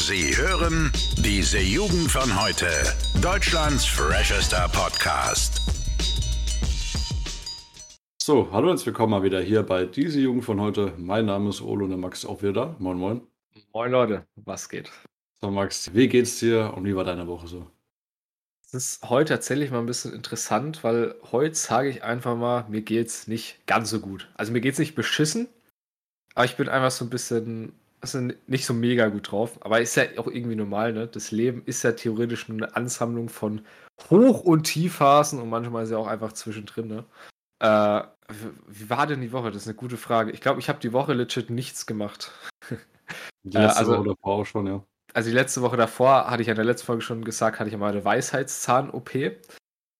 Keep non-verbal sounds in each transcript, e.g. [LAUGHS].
Sie hören diese Jugend von heute. Deutschlands freshester Podcast. So, hallo und herzlich willkommen mal wieder hier bei diese Jugend von heute. Mein Name ist Olo und der Max ist auch wieder da. Moin, moin. Moin Leute, was geht? So, Max, wie geht's dir und wie war deine Woche so? Es ist heute tatsächlich mal ein bisschen interessant, weil heute sage ich einfach mal, mir geht's nicht ganz so gut. Also mir geht's nicht beschissen, aber ich bin einfach so ein bisschen, also nicht so mega gut drauf. Aber ist ja auch irgendwie normal, ne? Das Leben ist ja theoretisch nur eine Ansammlung von Hoch- und Tiefphasen und manchmal ist ja auch einfach zwischendrin, ne? Äh, wie war denn die Woche? Das ist eine gute Frage. Ich glaube, ich habe die Woche legit nichts gemacht. Die [LAUGHS] letzte Äh, also- Woche davor auch schon, ja. also die letzte Woche davor, hatte ich ja in der letzten Folge schon gesagt, hatte ich ja mal eine Weisheitszahn-OP.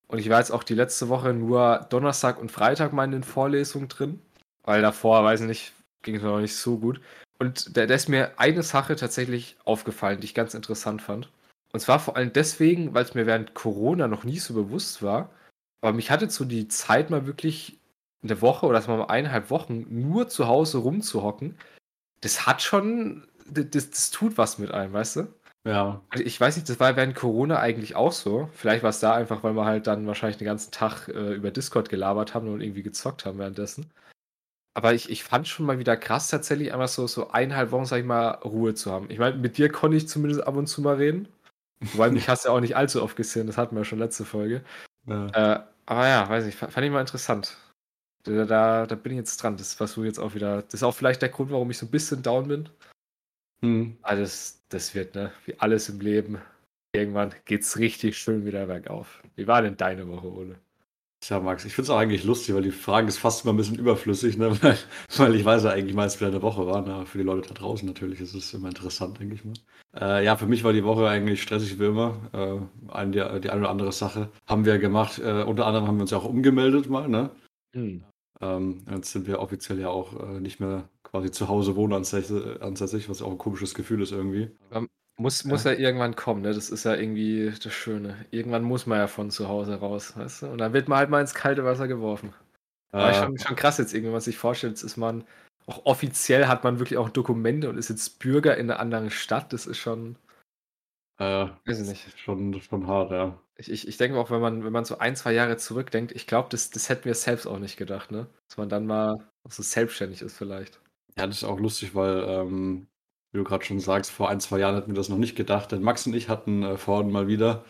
Und ich war jetzt auch die letzte Woche nur Donnerstag und Freitag mal in den Vorlesungen drin. Weil davor, weiß ich nicht, ging es mir noch nicht so gut. Und da, da ist mir eine Sache tatsächlich aufgefallen, die ich ganz interessant fand. Und zwar vor allem deswegen, weil es mir während Corona noch nie so bewusst war. Aber mich hatte so die Zeit mal wirklich eine Woche oder mal eineinhalb Wochen nur zu Hause rumzuhocken. Das hat schon, das, das tut was mit einem, weißt du? Ja, Also ich weiß nicht, das war während Corona eigentlich auch so. Vielleicht war es da einfach, weil wir halt dann wahrscheinlich den ganzen Tag äh, über Discord gelabert haben und irgendwie gezockt haben währenddessen. Aber ich, ich fand schon mal wieder krass, tatsächlich einfach so, so eineinhalb Wochen, sag ich mal, Ruhe zu haben. Ich meine, mit dir konnte ich zumindest ab und zu mal reden. Wobei mich hast du ja auch nicht allzu oft gesehen, das hatten wir ja schon letzte Folge. ja. Äh, aber ja, weiß nicht, fa- fand ich mal interessant. Da, da, da bin ich jetzt dran. Das versuche ich jetzt auch wieder. Das ist auch vielleicht der Grund, warum ich so ein bisschen down bin. Hm. Alles, das wird, ne? Wie alles im Leben. Irgendwann geht's richtig schön wieder bergauf. Wie war denn deine Woche, Ole? Tja, Max, ich finde es auch eigentlich lustig, weil die Frage ist fast immer ein bisschen überflüssig, ne? [LAUGHS] weil, weil ich weiß ja eigentlich meist, wie eine Woche war. Ne? Für die Leute da draußen natürlich ist es immer interessant, denke ich mal. Äh, ja, für mich war die Woche eigentlich stressig wie immer. Äh, ein, die, die eine oder andere Sache haben wir gemacht. Äh, unter anderem haben wir uns ja auch umgemeldet mal. Ne? Hm. Ähm, jetzt sind wir offiziell ja auch äh, nicht mehr quasi zu Hause wohnansässig, ansässig, was auch ein komisches Gefühl ist irgendwie. Muss, muss ja. irgendwann kommen, ne? Das ist ja irgendwie das Schöne. Irgendwann muss man ja von zu Hause raus, weißt du? Und dann wird man halt mal ins kalte Wasser geworfen. Aber Äh, schon, schon krass jetzt irgendwie, was sich vorstellt. Jetzt ist man, auch offiziell hat man wirklich auch Dokumente und ist jetzt Bürger in einer anderen Stadt. Das ist schon, äh, weiß ich nicht. schon, schon hart, ja. Ich, ich, ich denke auch, wenn man, wenn man so ein, zwei Jahre zurückdenkt, ich glaube, das, das hätten wir selbst auch nicht gedacht, ne? Dass man dann mal so selbstständig ist vielleicht. Ja, das ist auch lustig, weil, ähm, wie du gerade schon sagst, vor ein, zwei Jahren hätten wir das noch nicht gedacht. Denn Max und ich hatten äh, vorhin mal wieder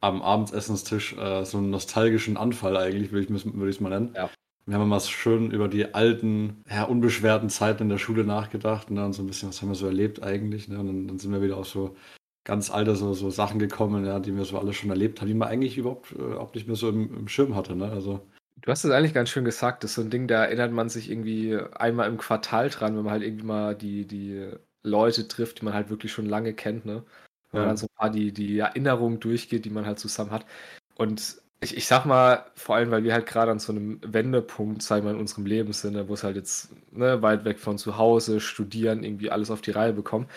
am Abendsessenstisch äh, so einen nostalgischen Anfall eigentlich, würde ich es mal nennen. Ja. Wir haben mal schön über die alten, ja, unbeschwerten Zeiten in der Schule nachgedacht und so ein bisschen, was haben wir so erlebt eigentlich. Ne? Und dann, dann sind wir wieder auf so ganz alte so, so Sachen gekommen, ja, die wir so alle schon erlebt haben, die man eigentlich überhaupt äh, auch nicht mehr so im, im Schirm hatte. Ne? Also, Du hast es eigentlich ganz schön gesagt. Das ist so ein Ding, da erinnert man sich irgendwie einmal im Quartal dran, wenn man halt irgendwie mal die, die Leute trifft, die man halt wirklich schon lange kennt, ne? Wenn man Ja. dann so ein paar die, die Erinnerungen durchgeht, die man halt zusammen hat. Und ich, ich sag mal, vor allem, weil wir halt gerade an so einem Wendepunkt, sag ich mal, in unserem Leben sind, ne, wo es halt jetzt ne, weit weg von zu Hause, studieren, irgendwie alles auf die Reihe bekommen.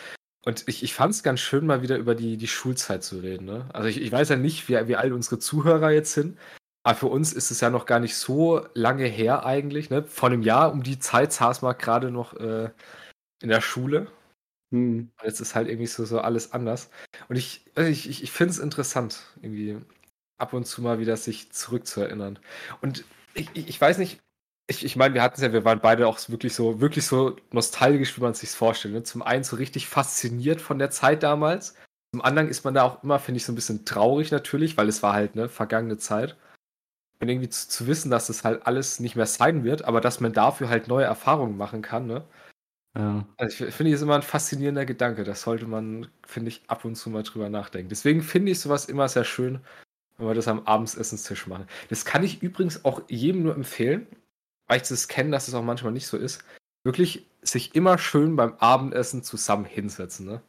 Und ich, ich fand es ganz schön, mal wieder über die, die Schulzeit zu reden. Ne? Also ich, ich weiß ja nicht, wie, wie alt unsere Zuhörer jetzt sind, aber für uns ist es ja noch gar nicht so lange her eigentlich. Ne? Vor einem Jahr um die Zeit saß man gerade noch äh, in der Schule. Hm, Und jetzt ist halt irgendwie so, so alles anders. Und ich, also ich, ich, ich finde es interessant, irgendwie ab und zu mal wieder sich zurückzuerinnern. Und ich, ich, ich weiß nicht, ich, ich meine, wir hatten es ja, wir waren beide auch wirklich so, wirklich so nostalgisch, wie man es sich vorstellt. Ne? Zum einen so richtig fasziniert von der Zeit damals. Zum anderen ist man da auch immer, finde ich, so ein bisschen traurig natürlich, weil es war halt eine vergangene Zeit. Und irgendwie zu, zu wissen, dass das halt alles nicht mehr sein wird, aber dass man dafür halt neue Erfahrungen machen kann, ne? Ja. Also ich finde, das ist immer ein faszinierender Gedanke. Das sollte man, finde ich, ab und zu mal drüber nachdenken. Deswegen finde ich sowas immer sehr schön, wenn wir das am Abendsessenstisch machen. Das kann ich übrigens auch jedem nur empfehlen, weil ich das kenne, dass es auch manchmal nicht so ist. Wirklich sich immer schön beim Abendessen zusammen hinsetzen. Ne?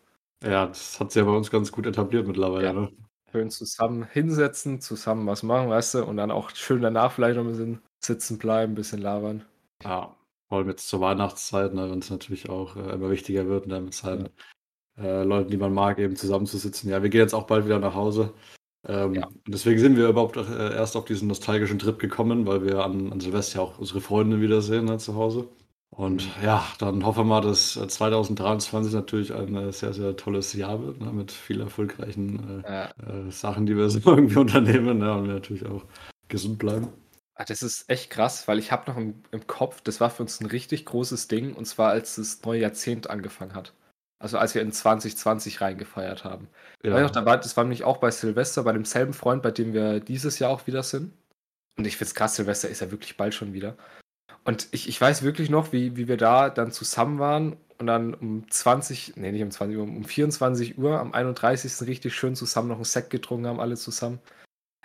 Ja, das hat sich ja bei uns ganz gut etabliert mittlerweile. Ja. Ne? Schön zusammen hinsetzen, zusammen was machen, weißt du, und dann auch schön danach vielleicht noch ein bisschen sitzen bleiben, ein bisschen labern. Ja, vor allem jetzt zur Weihnachtszeit, ne, wenn es natürlich auch äh, immer wichtiger wird, ne, mit seinen äh, Leuten, die man mag, eben zusammenzusitzen. Ja, wir gehen jetzt auch bald wieder nach Hause. Ähm, Ja. deswegen sind wir überhaupt äh, erst auf diesen nostalgischen Trip gekommen, weil wir an, an Silvester auch unsere Freunde wiedersehen ne, zu Hause. Und ja, dann hoffen wir mal, dass 2023 äh, natürlich ein äh, sehr, sehr tolles Jahr wird, ne, mit vielen erfolgreichen äh, ja. äh, Sachen, die wir so [LAUGHS] irgendwie unternehmen ne, und wir natürlich auch gesund bleiben. Ah, das ist echt krass, weil ich habe noch im, im, Kopf, das war für uns ein richtig großes Ding, und zwar als das neue Jahrzehnt angefangen hat. Also als wir in 2020 reingefeiert haben. Ja. Noch, da war, das war nämlich auch bei Silvester, bei demselben Freund, bei dem wir dieses Jahr auch wieder sind. Und ich finde es krass, Silvester ist ja wirklich bald schon wieder. Und ich, ich weiß wirklich noch, wie, wie wir da dann zusammen waren und dann um 20, nee, nicht um 20 Uhr, um 24 Uhr am 31. richtig schön zusammen noch ein Sekt getrunken haben, alle zusammen.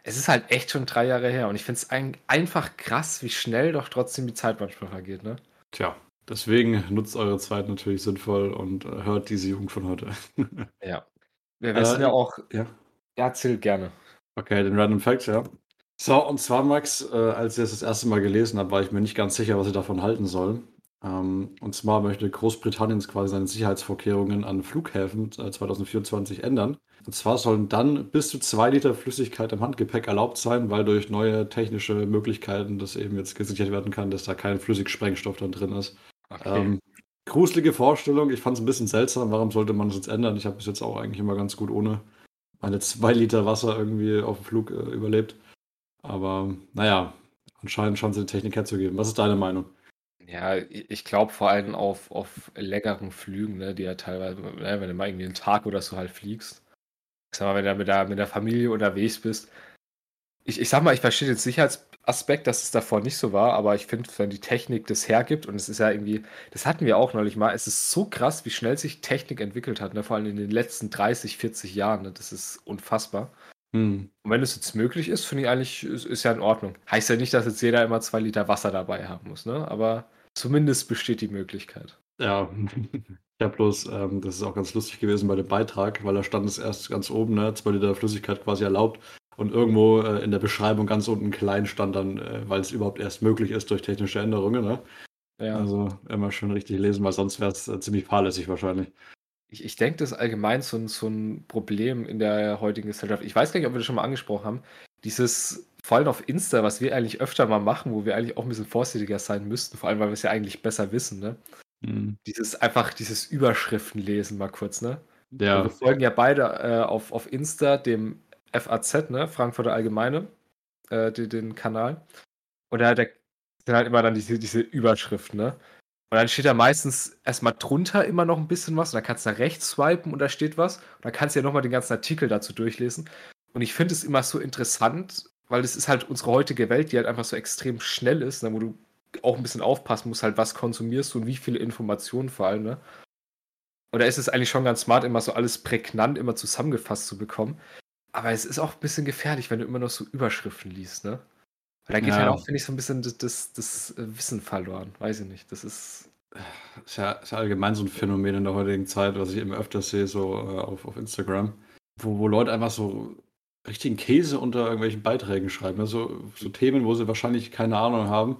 Es ist halt echt schon drei Jahre her und ich finde es ein, einfach krass, wie schnell doch trotzdem die Zeit manchmal vergeht, ne? Tja, deswegen nutzt eure Zeit natürlich sinnvoll und äh, hört diese Jugend von heute. [LAUGHS] ja. Wir wissen äh, ja auch. Ja. ja, erzähl gerne. Okay, den Random Facts, ja. So, und zwar, Max, äh, als ich das das erste Mal gelesen habe, war ich mir nicht ganz sicher, was ich davon halten soll. Ähm, und zwar möchte Großbritannien quasi seine Sicherheitsvorkehrungen an Flughäfen äh, 2024 ändern. Und zwar sollen dann bis zu zwei Liter Flüssigkeit im Handgepäck erlaubt sein, weil durch neue technische Möglichkeiten das eben jetzt gesichert werden kann, dass da kein Flüssigsprengstoff dann drin ist. Okay. Ähm, gruselige Vorstellung. Ich fand es ein bisschen seltsam. Warum sollte man es jetzt ändern? Ich habe bis jetzt auch eigentlich immer ganz gut ohne meine zwei Liter Wasser irgendwie auf dem Flug äh, überlebt. Aber naja, anscheinend scheint es die Technik herzugeben. Was ist deine Meinung? Ja, ich glaube vor allem auf, auf leckeren Flügen, ne, die ja teilweise, ne, wenn du mal irgendwie einen Tag oder so halt fliegst. Ich sag mal, wenn du mit der, mit der Familie unterwegs bist. Ich, ich sag mal, ich verstehe den Sicherheitsaspekt, dass es davor nicht so war, aber ich finde, wenn die Technik das hergibt, und es ist ja irgendwie, das hatten wir auch neulich mal, es ist so krass, wie schnell sich Technik entwickelt hat, ne, vor allem in den letzten 30, 40 Jahren. Ne, das ist unfassbar. Hm. Und wenn es jetzt möglich ist, finde ich eigentlich, ist, ist, ja in Ordnung. Heißt ja nicht, dass jetzt jeder immer zwei Liter Wasser dabei haben muss, ne? Aber zumindest besteht die Möglichkeit. Ja, [LAUGHS] ja bloß, ähm, das ist auch ganz lustig gewesen bei dem Beitrag, weil da stand es erst ganz oben, ne? Zwei Liter Flüssigkeit quasi erlaubt. Und irgendwo äh, in der Beschreibung ganz unten klein stand dann, äh, weil es überhaupt erst möglich ist durch technische Änderungen, ne? Ja. Also immer schön richtig lesen, weil sonst wäre es äh, ziemlich fahrlässig wahrscheinlich. Ich, ich denke, das ist allgemein so ein, so ein Problem in der heutigen Gesellschaft. Ich weiß gar nicht, ob wir das schon mal angesprochen haben. Dieses, vor allem auf Insta, was wir eigentlich öfter mal machen, wo wir eigentlich auch ein bisschen vorsichtiger sein müssten, vor allem, weil wir es ja eigentlich besser wissen, ne? Mhm. Dieses einfach, dieses Überschriften lesen mal kurz, ne? Ja. wir folgen ja beide äh, auf, auf Insta dem FAZ, ne? Frankfurter Allgemeine, äh, den, den Kanal. Und da, da sind halt immer dann diese, diese Überschriften, ne? Und dann steht da meistens erstmal drunter immer noch ein bisschen was. Und dann kannst du da rechts swipen und da steht was. Und dann kannst du ja nochmal den ganzen Artikel dazu durchlesen. Und ich finde es immer so interessant, weil es ist halt unsere heutige Welt, die halt einfach so extrem schnell ist, ne, wo du auch ein bisschen aufpassen musst, halt was konsumierst du und wie viele Informationen vor allem. Ne? Oder ist es eigentlich schon ganz smart, immer so alles prägnant immer zusammengefasst zu bekommen. Aber es ist auch ein bisschen gefährlich, wenn du immer noch so Überschriften liest, ne? Weil da geht ja, halt auch, finde ich, so ein bisschen das, das, das, äh, Wissen verloren. Weiß ich nicht. Das ist. Ist ja, ist ja allgemein so ein Phänomen in der heutigen Zeit, was ich immer öfter sehe, so äh, auf, auf Instagram, wo, wo Leute einfach so richtigen Käse unter irgendwelchen Beiträgen schreiben. Also so Themen, wo sie wahrscheinlich keine Ahnung haben.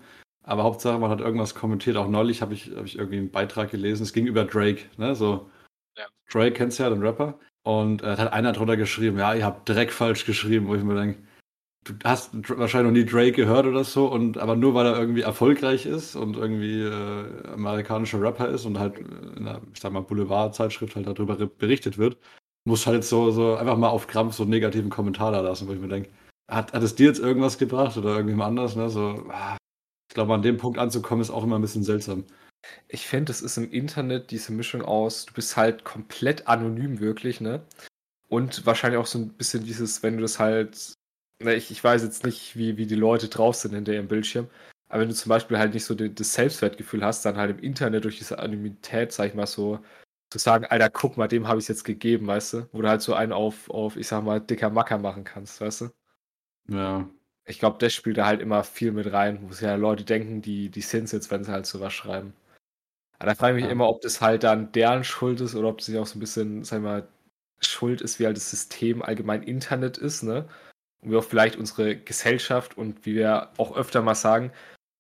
Aber Hauptsache, man hat irgendwas kommentiert. Auch neulich habe ich, hab ich irgendwie einen Beitrag gelesen. Es ging über Drake. Ne? So, ja. Drake kennst du ja, den Rapper. Und äh, hat einer drunter geschrieben, ja, ihr habt Dreck falsch geschrieben, wo ich mir denke, du hast wahrscheinlich noch nie Drake gehört oder so, und aber nur weil er irgendwie erfolgreich ist und irgendwie äh, amerikanischer Rapper ist und halt in einer, ich sag mal, Boulevardzeitschrift halt darüber berichtet wird, muss halt so, so einfach mal auf Krampf so einen negativen Kommentar da lassen, wo ich mir denke, hat, hat es dir jetzt irgendwas gebracht oder irgendjemand anders, ne? So, ah, ich glaube, an dem Punkt anzukommen, ist auch immer ein bisschen seltsam. Ich finde, es ist im Internet diese Mischung aus, du bist halt komplett anonym wirklich, ne? Und wahrscheinlich auch so ein bisschen dieses, wenn du das halt ich, ich weiß jetzt nicht, wie, wie die Leute drauf sind hinter ihrem Bildschirm, aber wenn du zum Beispiel halt nicht so das Selbstwertgefühl hast, dann halt im Internet durch diese Anonymität, sag ich mal so, zu sagen, Alter, guck mal, dem habe ich es jetzt gegeben, weißt du? Wo du halt so einen auf, auf, ich sag mal, dicker Macker machen kannst, weißt du? Ja. Ich glaube, das spielt da halt immer viel mit rein, wo sich ja Leute denken, die, die sind jetzt, wenn sie halt sowas schreiben. Aber da frage ich mich ja. immer, ob das halt dann deren Schuld ist oder ob das nicht auch so ein bisschen, sag ich mal, Schuld ist, wie halt das System allgemein Internet ist, ne? und wie auch vielleicht unsere Gesellschaft und wie wir auch öfter mal sagen,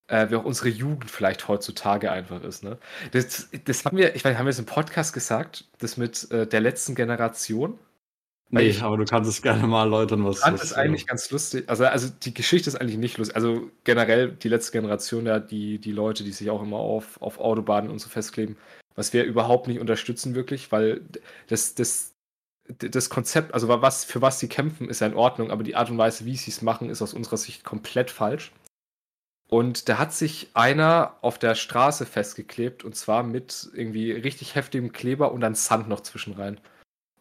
äh, wie auch unsere Jugend vielleicht heutzutage einfach ist. Ne? Das, das haben wir, ich weiß, haben wir es im Podcast gesagt, das mit äh, der letzten Generation. Nee, ich, aber du kannst es gerne mal erläutern, was. Fand es eigentlich ganz lustig. Also, also die Geschichte ist eigentlich nicht lustig. Also generell die letzte Generation, ja, die, die Leute, die sich auch immer auf, auf Autobahnen und so festkleben, was wir überhaupt nicht unterstützen, wirklich, weil das, das, das Konzept, also was, für was sie kämpfen, ist ja in Ordnung, aber die Art und Weise, wie sie es machen, ist aus unserer Sicht komplett falsch. Und da hat sich einer auf der Straße festgeklebt und zwar mit irgendwie richtig heftigem Kleber und dann Sand noch zwischen rein.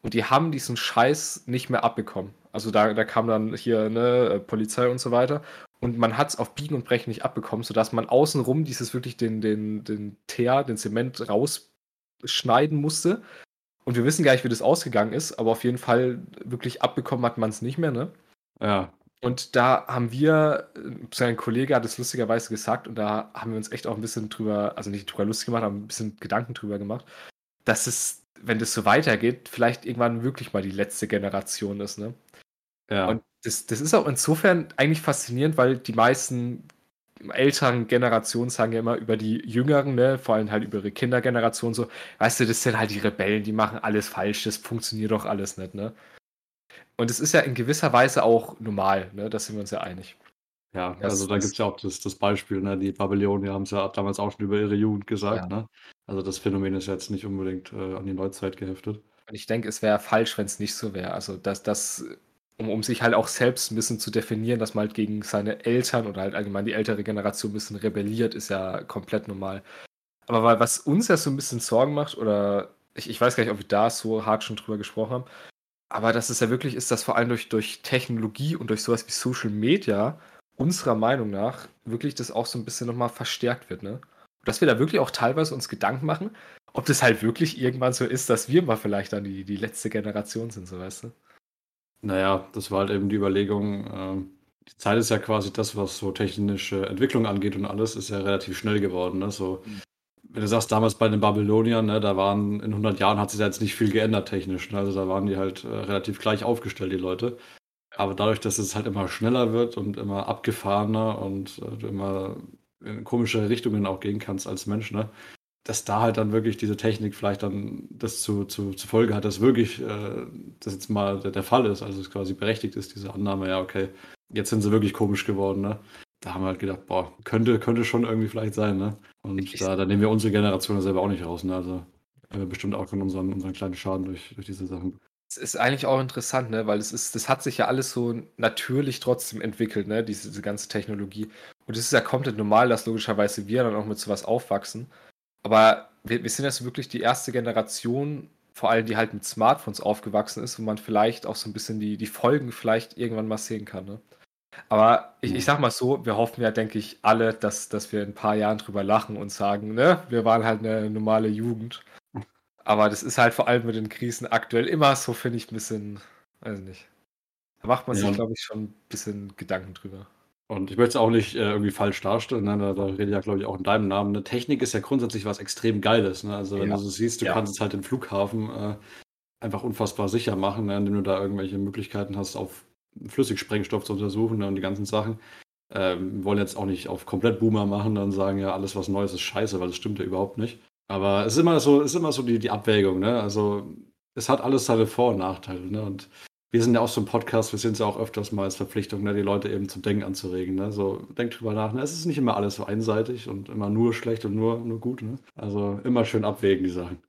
Und die haben diesen Scheiß nicht mehr abbekommen. Also da, da kam dann hier ne, Polizei und so weiter. Und man hat es auf Biegen und Brechen nicht abbekommen, sodass man außenrum dieses wirklich den, den, den Teer, den Zement rausschneiden musste. Und wir wissen gar nicht, wie das ausgegangen ist, aber auf jeden Fall wirklich abbekommen hat man es nicht mehr, ne? Ja. Und da haben wir, sein Kollege hat es lustigerweise gesagt, und da haben wir uns echt auch ein bisschen drüber, also nicht drüber lustig gemacht, aber ein bisschen Gedanken drüber gemacht, dass es, wenn das so weitergeht, vielleicht irgendwann wirklich mal die letzte Generation ist, ne? Ja. Und das, das ist auch insofern eigentlich faszinierend, weil die meisten älteren Generationen sagen ja immer über die jüngeren, ne, vor allem halt über ihre Kindergeneration so, weißt du, das sind halt die Rebellen, die machen alles falsch, das funktioniert doch alles nicht, ne? Und es ist ja in gewisser Weise auch normal, ne? Da sind wir uns ja einig. Ja, das, also da gibt es ja auch das, das Beispiel, ne? Die Babylonier haben es ja damals auch schon über ihre Jugend gesagt, ja. ne? Also das Phänomen ist jetzt nicht unbedingt äh, an die Neuzeit geheftet. Und ich denke, es wäre falsch, wenn es nicht so wäre. Also dass das, um, um sich halt auch selbst ein bisschen zu definieren, dass man halt gegen seine Eltern oder halt allgemein die ältere Generation ein bisschen rebelliert, ist ja komplett normal. Aber was uns ja so ein bisschen Sorgen macht, oder ich, ich weiß gar nicht, ob wir da so hart schon drüber gesprochen haben, aber dass es ja wirklich ist, dass vor allem durch, durch Technologie und durch sowas wie Social Media unserer Meinung nach wirklich das auch so ein bisschen nochmal verstärkt wird, ne? Dass wir da wirklich auch teilweise uns Gedanken machen, ob das halt wirklich irgendwann so ist, dass wir mal vielleicht dann die, die letzte Generation sind, so weißt du? Naja, das war halt eben die Überlegung, äh, die Zeit ist ja quasi das, was so technische Entwicklung angeht und alles, ist ja relativ schnell geworden. Ne? So, mhm wenn du sagst, damals bei den Babyloniern, ne, da waren in 100 Jahren hat sich da jetzt nicht viel geändert technisch. Ne? Also da waren die halt äh, relativ gleich aufgestellt, die Leute. Aber dadurch, dass es halt immer schneller wird und immer abgefahrener und äh, du immer in komische Richtungen auch gehen kannst als Mensch, ne? dass da halt dann wirklich diese Technik vielleicht dann das zu, zu, zu Folge hat, dass wirklich äh, das jetzt mal der, der Fall ist, also es quasi berechtigt ist, diese Annahme, ja, okay, jetzt sind sie wirklich komisch geworden, ne? da haben wir halt gedacht, boah, könnte, könnte schon irgendwie vielleicht sein, ne? Und da, da nehmen wir unsere Generation selber auch nicht raus, ne? Also äh, bestimmt auch von unseren, unseren kleinen Schaden durch, durch diese Sachen. Es ist eigentlich auch interessant, ne? Weil es ist, das hat sich ja alles so natürlich trotzdem entwickelt, ne? Diese, diese ganze Technologie. Und es ist ja komplett normal, dass logischerweise wir dann auch mit sowas aufwachsen. Aber wir, wir sind jetzt wirklich die erste Generation, vor allem die halt mit Smartphones aufgewachsen ist, wo man vielleicht auch so ein bisschen die, die Folgen vielleicht irgendwann mal sehen kann, ne? Aber ich, ich sag mal so, wir hoffen ja, denke ich, alle, dass, dass wir in ein paar Jahren drüber lachen und sagen, ne, wir waren halt eine normale Jugend. Aber das ist halt vor allem mit den Krisen aktuell immer so, finde ich, ein bisschen, weiß nicht. Da macht man ja. sich, glaube ich, schon ein bisschen Gedanken drüber. Und ich möchte es auch nicht äh, irgendwie falsch darstellen, ne? da, da rede ich ja, glaube ich, auch in deinem Namen. Ne? Technik ist ja grundsätzlich was extrem Geiles. Ne? Also, wenn ja. du so siehst, du ja. kannst es halt den Flughafen äh, einfach unfassbar sicher machen, ne? indem du da irgendwelche Möglichkeiten hast, auf Flüssigsprengstoff zu untersuchen ne, und die ganzen Sachen. Ähm, wollen jetzt auch nicht auf komplett Boomer machen und sagen, ja, alles was Neues ist scheiße, weil das stimmt ja überhaupt nicht. Aber es ist immer so, ist immer so die, die Abwägung, ne? Also es hat alles seine Vor- und Nachteile, ne? Und wir sind ja auch so ein Podcast, wir sind ja auch öfters mal als Verpflichtung, ne, die Leute eben zum Denken anzuregen. Ne? So, denkt drüber nach. Ne? Es ist nicht immer alles so einseitig und immer nur schlecht und nur, nur gut. Ne? Also immer schön abwägen, die Sachen.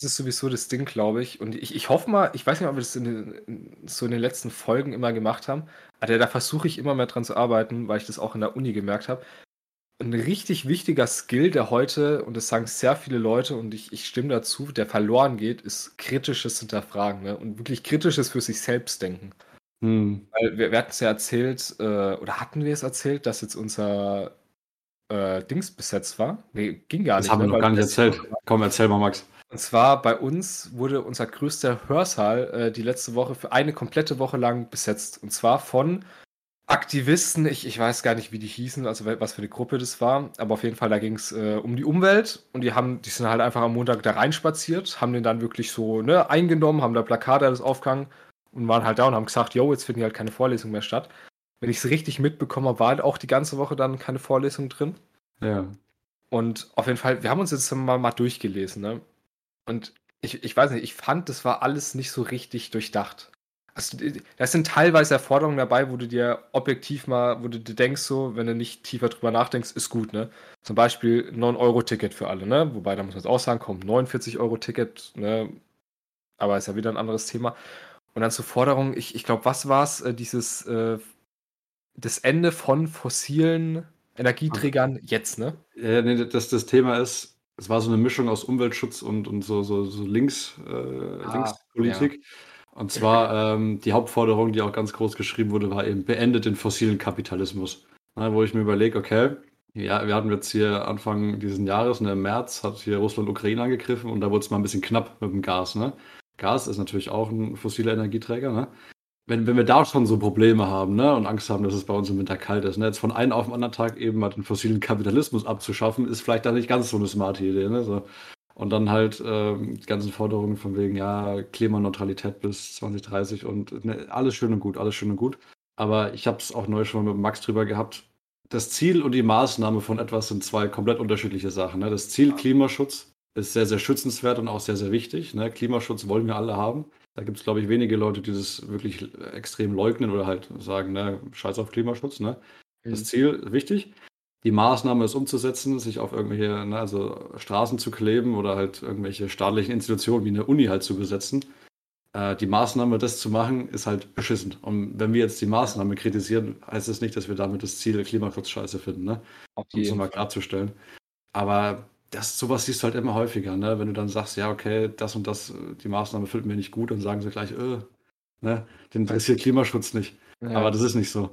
Das ist sowieso das Ding, glaube ich. Und ich, ich hoffe mal, ich weiß nicht, ob wir das in den, so in den letzten Folgen immer gemacht haben, aber da versuche ich immer mehr dran zu arbeiten, weil ich das auch in der Uni gemerkt habe. Ein richtig wichtiger Skill, der heute, und das sagen sehr viele Leute, und ich, ich stimme dazu, der verloren geht, ist kritisches Hinterfragen ne? und wirklich kritisches für sich selbst denken. Hm. Weil wir, wir hatten es ja erzählt, äh, oder hatten wir es erzählt, dass jetzt unser äh, Dings besetzt war? Nee, ging gar das nicht. Das haben wir ne? noch gar nicht erzählt. Komm, erzähl mal, Max. Und zwar bei uns wurde unser größter Hörsaal äh, die letzte Woche für eine komplette Woche lang besetzt. Und zwar von Aktivisten, ich, ich weiß gar nicht, wie die hießen, also was für eine Gruppe das war, aber auf jeden Fall, da ging es äh, um die Umwelt und die haben, die sind halt einfach am Montag da reinspaziert, haben den dann wirklich so ne, eingenommen, haben da Plakate alles aufgehangen und waren halt da und haben gesagt, yo, jetzt finden halt keine Vorlesungen mehr statt. Wenn ich es richtig mitbekommen habe, war halt auch die ganze Woche dann keine Vorlesung drin. Ja. Und auf jeden Fall, wir haben uns jetzt mal, mal durchgelesen, ne? Und ich, ich weiß nicht, ich fand, das war alles nicht so richtig durchdacht. Also, da sind teilweise Erforderungen dabei, wo du dir objektiv mal, wo du dir denkst, so, wenn du nicht tiefer drüber nachdenkst, ist gut, ne? Zum Beispiel 9-Euro-Ticket für alle, ne? Wobei, da muss man jetzt auch sagen, komm, 49-Euro-Ticket, ne? Aber ist ja wieder ein anderes Thema. Und dann zur Forderung, ich, ich glaube, was war es, äh, dieses, äh, das Ende von fossilen Energieträgern jetzt, ne? Ja, nee, das, das Thema ist, es war so eine Mischung aus Umweltschutz und, und so, so, so Links, äh, Ah, Linkspolitik. ja. Und zwar ähm, die Hauptforderung, die auch ganz groß geschrieben wurde, war eben beendet den fossilen Kapitalismus. Na, wo ich mir überlege, okay, ja, wir hatten jetzt hier Anfang dieses Jahres, ne, im März hat hier Russland Ukraine angegriffen und da wurde es mal ein bisschen knapp mit dem Gas. Ne? Gas ist natürlich auch ein fossiler Energieträger. Ne? Wenn, wenn wir da schon so Probleme haben ne, und Angst haben, dass es bei uns im Winter kalt ist, ne, jetzt von einem auf den anderen Tag eben mal den fossilen Kapitalismus abzuschaffen, ist vielleicht dann nicht ganz so eine smarte Idee. Ne? So. Und dann halt ähm, die ganzen Forderungen von wegen, ja, Klimaneutralität bis 2030 und ne, alles schön und gut, alles schön und gut. Aber ich habe es auch neu schon mit Max drüber gehabt. Das Ziel und die Maßnahme von etwas sind zwei komplett unterschiedliche Sachen. Ne? Das Ziel Klimaschutz ist sehr, sehr schützenswert und auch sehr, sehr wichtig. Ne? Klimaschutz wollen wir alle haben. Da gibt es, glaube ich, wenige Leute, die das wirklich extrem leugnen oder halt sagen, ne, scheiß auf Klimaschutz. Ne? Das Mhm. Ziel wichtig. Die Maßnahme ist umzusetzen, sich auf irgendwelche, ne, also Straßen zu kleben oder halt irgendwelche staatlichen Institutionen wie eine Uni halt zu besetzen. Äh, die Maßnahme, das zu machen, ist halt beschissen. Und wenn wir jetzt die Maßnahme kritisieren, heißt das nicht, dass wir damit das Ziel Klimaschutz scheiße finden, ne? Auf Um es mal klarzustellen. Aber das, sowas siehst du halt immer häufiger, ne? Wenn du dann sagst, ja, okay, das und das, die Maßnahme finden wir nicht gut, dann sagen sie gleich, äh, ne, den interessiert Klimaschutz nicht. Ja. Aber das ist nicht so.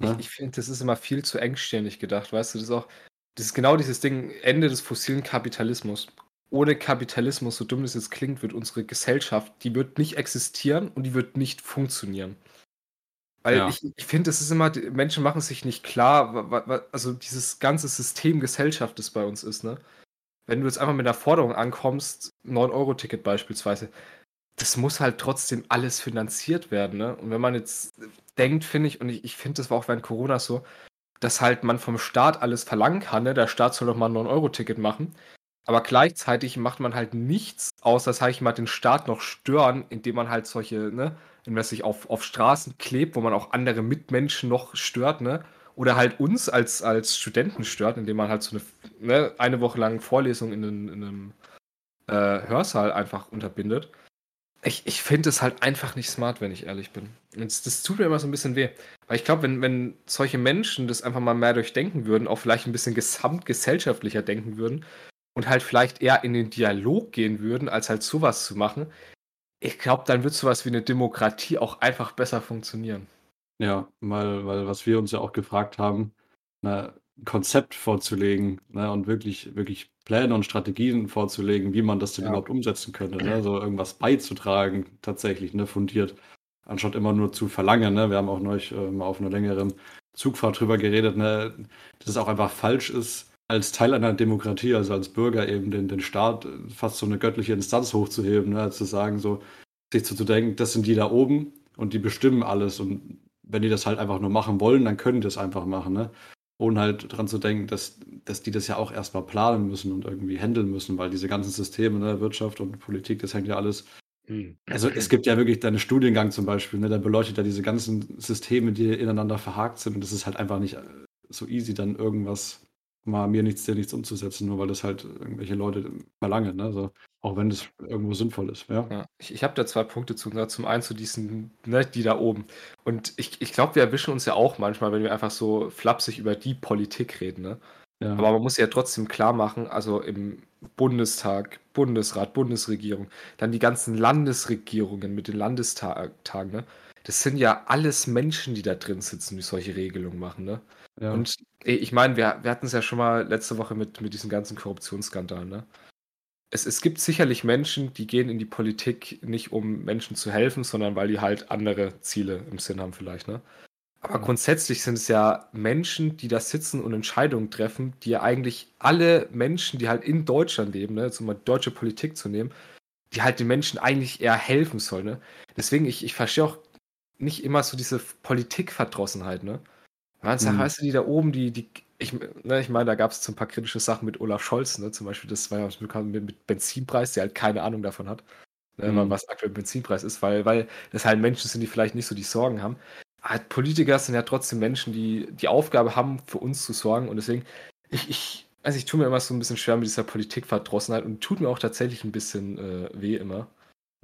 Ich, Ne? ich finde, das ist immer viel zu engstirnig gedacht, weißt du, das ist auch, das ist genau dieses Ding, Ende des fossilen Kapitalismus. Ohne Kapitalismus, so dumm das jetzt klingt, wird unsere Gesellschaft, die wird nicht existieren und die wird nicht funktionieren. Weil Ja. ich, ich finde, es ist immer, die Menschen machen sich nicht klar, also dieses ganze System Gesellschaft, das bei uns ist, ne? Wenn du jetzt einfach mit einer Forderung ankommst, 9-Euro-Ticket beispielsweise, das muss halt trotzdem alles finanziert werden, ne? Und wenn man jetzt denkt, finde ich, und ich, ich finde, das war auch während Corona so, dass halt man vom Staat alles verlangen kann, ne? Der Staat soll doch mal ein 9-Euro-Ticket machen. Aber gleichzeitig macht man halt nichts, außer, sag ich mal, den Staat noch stören, indem man halt solche, ne, wenn man sich auf, auf Straßen klebt, wo man auch andere Mitmenschen noch stört, ne? Oder halt uns als, als Studenten stört, indem man halt so eine, ne, eine Woche lang Vorlesung in, einem- in einem äh, Hörsaal einfach unterbindet. Ich, ich finde es halt einfach nicht smart, wenn ich ehrlich bin. Und das, das tut mir immer so ein bisschen weh. Weil ich glaube, wenn, wenn solche Menschen das einfach mal mehr durchdenken würden, auch vielleicht ein bisschen gesamtgesellschaftlicher denken würden und halt vielleicht eher in den Dialog gehen würden, als halt sowas zu machen, ich glaube, dann wird sowas wie eine Demokratie auch einfach besser funktionieren. Ja, weil, weil was wir uns ja auch gefragt haben, ein Konzept vorzulegen, ne, und wirklich, wirklich Pläne und Strategien vorzulegen, wie man das denn Ja. überhaupt umsetzen könnte, ne, [CLEARS THROAT] so irgendwas beizutragen, tatsächlich, ne, fundiert, anstatt immer nur zu verlangen, ne, wir haben auch neulich äh, mal auf einer längeren Zugfahrt drüber geredet, ne, dass es auch einfach falsch ist, als Teil einer Demokratie, also als Bürger eben den, den Staat äh, fast so eine göttliche Instanz hochzuheben, ne, zu sagen, so, sich zu, zu denken, das sind die da oben und die bestimmen alles und wenn die das halt einfach nur machen wollen, dann können die das einfach machen, ne? Ohne halt dran zu denken, dass, dass die das ja auch erstmal planen müssen und irgendwie handeln müssen, weil diese ganzen Systeme, ne, Wirtschaft und Politik, das hängt ja alles. Also es gibt ja wirklich deinen Studiengang zum Beispiel, ne, der beleuchtet ja diese ganzen Systeme, die ineinander verhakt sind und das ist halt einfach nicht so easy, dann irgendwas mal mir nichts, dir nichts umzusetzen, nur weil das halt irgendwelche Leute verlangen, ne? So, auch wenn das irgendwo sinnvoll ist, ja. Ja, ich, ich habe da zwei Punkte zu. Ne? Zum einen zu diesen, ne, die da oben. Und ich, ich glaube, wir erwischen uns ja auch manchmal, wenn wir einfach so flapsig über die Politik reden. Ne? ja. Aber man muss ja trotzdem klar machen, also im Bundestag, Bundesrat, Bundesregierung, dann die ganzen Landesregierungen mit den Landestagen, ne? Das sind ja alles Menschen, die da drin sitzen, die solche Regelungen machen, ne? Ja. Und ey, ich meine, wir, wir hatten es ja schon mal letzte Woche mit, mit diesem ganzen Korruptionsskandal, ne? Es, es gibt sicherlich Menschen, die gehen in die Politik nicht, um Menschen zu helfen, sondern weil die halt andere Ziele im Sinn haben, vielleicht, ne? Aber grundsätzlich sind es ja Menschen, die da sitzen und Entscheidungen treffen, die ja eigentlich alle Menschen, die halt in Deutschland leben, ne, jetzt um mal deutsche Politik zu nehmen, die halt den Menschen eigentlich eher helfen soll, ne? Deswegen, ich, ich verstehe auch nicht immer so diese Politikverdrossenheit, ne? Man sagt, Mhm. weißt du, die da oben, die, die, ich, ne, ich meine, da gab es so ein paar kritische Sachen mit Olaf Scholz, ne? Zum Beispiel, das war ja bekannt mit, mit Benzinpreis, der halt keine Ahnung davon hat. ne, mhm. was aktuell Benzinpreis ist, weil, weil das halt Menschen sind, die vielleicht nicht so die Sorgen haben. Aber Politiker sind ja trotzdem Menschen, die die Aufgabe haben, für uns zu sorgen. Und deswegen, ich, ich, also ich tue mir immer so ein bisschen schwer mit dieser Politikverdrossenheit und tut mir auch tatsächlich ein bisschen äh, weh immer.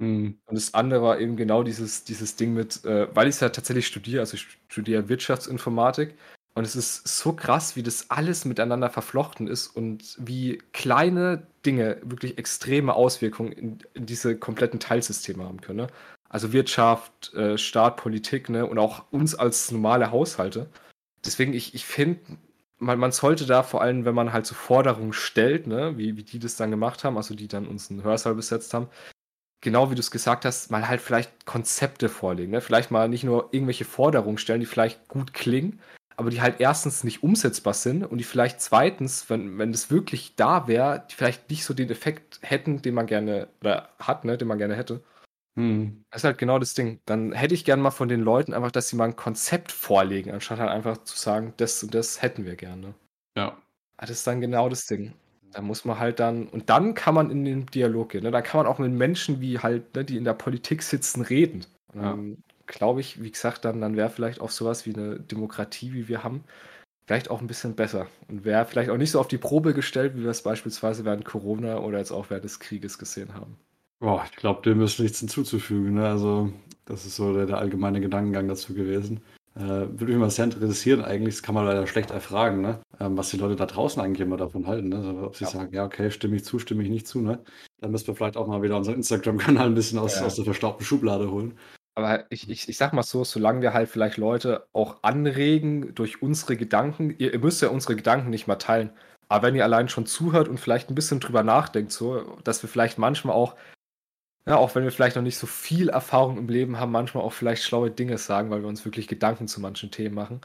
Mhm. Und das andere war eben genau dieses, dieses Ding mit, äh, weil ich es ja tatsächlich studiere, also ich studiere Wirtschaftsinformatik und es ist so krass, wie das alles miteinander verflochten ist und wie kleine Dinge wirklich extreme Auswirkungen in, in diese kompletten Teilsysteme haben können. Ne? Also Wirtschaft, äh, Staat, Politik ne? und auch uns als normale Haushalte. Deswegen, ich, ich finde, man, man sollte da vor allem, wenn man halt so Forderungen stellt, ne? wie, wie die das dann gemacht haben, also die dann uns einen Hörsaal besetzt haben, genau wie du es gesagt hast, mal halt vielleicht Konzepte vorlegen. Ne? Vielleicht mal nicht nur irgendwelche Forderungen stellen, die vielleicht gut klingen, aber die halt erstens nicht umsetzbar sind und die vielleicht zweitens, wenn, wenn das wirklich da wäre, die vielleicht nicht so den Effekt hätten, den man gerne oder hat, ne, den man gerne hätte. Hm. Das ist halt genau das Ding. Dann hätte ich gerne mal von den Leuten einfach, dass sie mal ein Konzept vorlegen, anstatt halt einfach zu sagen, das und das hätten wir gerne. Ja. Das ist dann genau das Ding. Da muss man halt dann, und dann kann man in den Dialog gehen. Ne? Da kann man auch mit Menschen, wie halt, ne, die in der Politik sitzen, reden. Ja. Ähm, glaube ich, wie gesagt, dann, dann wäre vielleicht auch sowas wie eine Demokratie, wie wir haben, vielleicht auch ein bisschen besser. Und wäre vielleicht auch nicht so auf die Probe gestellt, wie wir es beispielsweise während Corona oder jetzt auch während des Krieges gesehen haben. Boah, ich glaube, dem ist nichts hinzuzufügen. Ne? Also, das ist so der, der allgemeine Gedankengang dazu gewesen. Äh, würde mich mal sehr interessieren, eigentlich, das kann man leider schlecht erfragen, ne? Ähm, was die Leute da draußen eigentlich immer davon halten. Ne? Also, ob sie ja. sagen, ja, okay, stimme ich zu, stimme ich nicht zu. Ne? Dann müssen wir vielleicht auch mal wieder unseren Instagram-Kanal ein bisschen aus, ja. aus der verstaubten Schublade holen. Aber ich, ich, ich sag mal so, solange wir halt vielleicht Leute auch anregen durch unsere Gedanken, ihr, ihr müsst ja unsere Gedanken nicht mal teilen. Aber wenn ihr allein schon zuhört und vielleicht ein bisschen drüber nachdenkt, so, dass wir vielleicht manchmal auch, ja, auch wenn wir vielleicht noch nicht so viel Erfahrung im Leben haben, manchmal auch vielleicht schlaue Dinge sagen, weil wir uns wirklich Gedanken zu manchen Themen machen,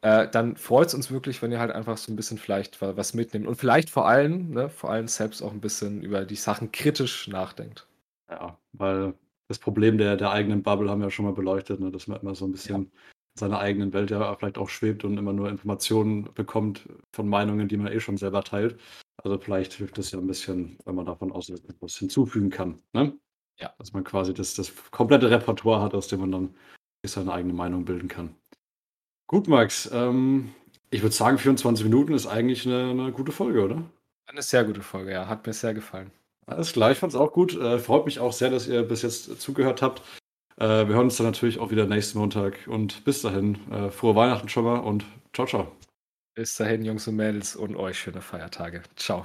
äh, dann freut es uns wirklich, wenn ihr halt einfach so ein bisschen vielleicht was mitnehmt. Und vielleicht vor allem, ne, vor allem selbst auch ein bisschen über die Sachen kritisch nachdenkt. Ja, weil das Problem der, der eigenen Bubble haben wir ja schon mal beleuchtet, ne? dass man immer so ein bisschen ja. in seiner eigenen Welt ja vielleicht auch schwebt und immer nur Informationen bekommt von Meinungen, die man eh schon selber teilt. Also vielleicht hilft es ja ein bisschen, wenn man davon aus etwas hinzufügen kann. Ne? Ja. Dass man quasi das, das komplette Repertoire hat, aus dem man dann seine eigene Meinung bilden kann. Gut, Max. Ähm, ich würde sagen, 24 Minuten ist eigentlich eine, eine gute Folge, oder? Eine sehr gute Folge, ja. Hat mir sehr gefallen. Alles klar, ich fand es auch gut. Äh, freut mich auch sehr, dass ihr bis jetzt zugehört habt. Äh, wir hören uns dann natürlich auch wieder nächsten Montag. Und bis dahin, äh, frohe Weihnachten schon mal und ciao, ciao. Bis dahin, Jungs und Mädels, und euch schöne Feiertage. Ciao.